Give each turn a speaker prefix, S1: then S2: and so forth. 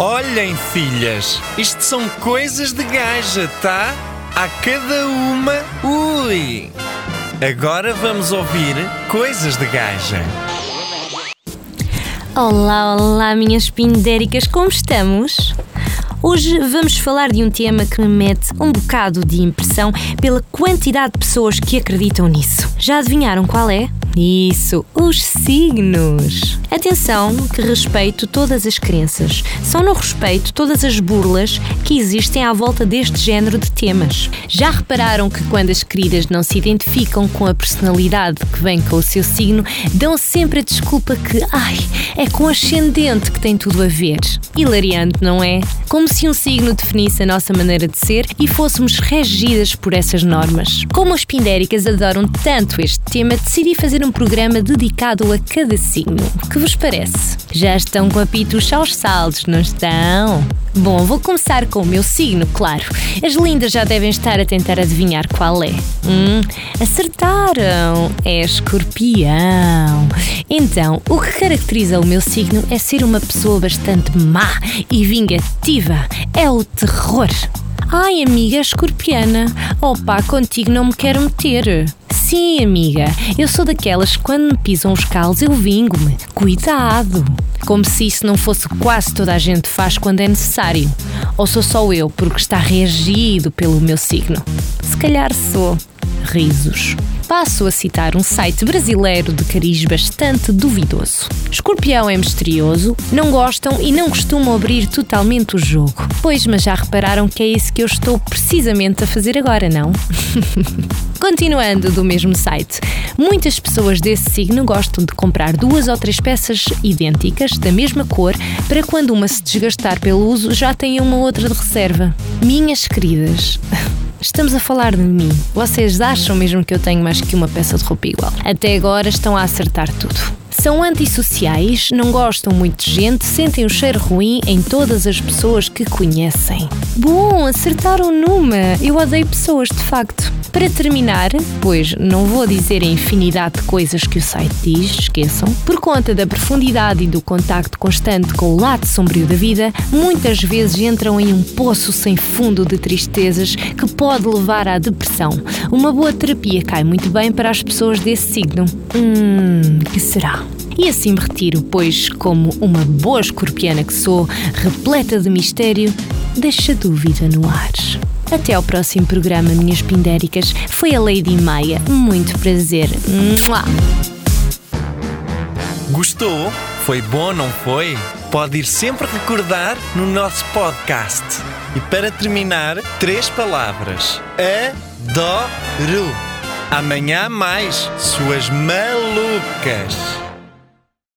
S1: Olhem, filhas, isto são coisas de gaja, tá? A cada uma, ui! Agora vamos ouvir coisas de gaja.
S2: Olá, olá, minhas pindéricas, como estamos? Hoje vamos falar de um tema que me mete um bocado de impressão pela quantidade de pessoas que acreditam nisso. Já adivinharam qual é? Isso, os signos. Atenção que respeito todas as crenças, só não respeito todas as burlas que existem à volta deste género de temas. Já repararam que quando as queridas não se identificam com a personalidade que vem com o seu signo, dão sempre a desculpa que, ai, é com ascendente que tem tudo a ver. Hilariante, não é? Como se um signo definisse a nossa maneira de ser e fôssemos regidas por essas normas. Como as pindéricas adoram tanto este tema, decidi fazer um programa dedicado a cada signo. Que vos parece? Já estão com apitos aos saltos, não estão? Bom, vou começar com o meu signo, claro. As lindas já devem estar a tentar adivinhar qual é. Hum, acertaram! É escorpião. Então, o que caracteriza o meu signo é ser uma pessoa bastante má e vingativa. É o terror. Ai, amiga escorpiana, opa, contigo não me quero meter. Sim, amiga, eu sou daquelas que quando me pisam os calos eu vingo-me. Cuidado! Como se isso não fosse quase toda a gente faz quando é necessário. Ou sou só eu porque está reagido pelo meu signo? Se calhar sou. Risos passo a citar um site brasileiro de cariz bastante duvidoso. Escorpião é misterioso, não gostam e não costumam abrir totalmente o jogo. Pois, mas já repararam que é isso que eu estou precisamente a fazer agora, não? Continuando do mesmo site, muitas pessoas desse signo gostam de comprar duas ou três peças idênticas, da mesma cor, para quando uma se desgastar pelo uso já tenham uma outra de reserva. Minhas queridas. Estamos a falar de mim. Vocês acham mesmo que eu tenho mais que uma peça de roupa igual? Até agora estão a acertar tudo. São antissociais, não gostam muito de gente, sentem o cheiro ruim em todas as pessoas que conhecem. Bom, acertaram numa! Eu odeio pessoas, de facto. Para terminar, pois não vou dizer a infinidade de coisas que o site diz, esqueçam, por conta da profundidade e do contacto constante com o lado sombrio da vida, muitas vezes entram em um poço sem fundo de tristezas que pode levar à depressão. Uma boa terapia cai muito bem para as pessoas desse signo. Hum, que será? E assim me retiro, pois, como uma boa escorpiana que sou, repleta de mistério, deixa dúvida no ar. Até ao próximo programa, minhas pindéricas. Foi a Lady Maia. Muito prazer. Mua!
S1: Gostou? Foi bom, não foi? Pode ir sempre recordar no nosso podcast. E para terminar, três palavras: adoro. Amanhã mais, suas malucas.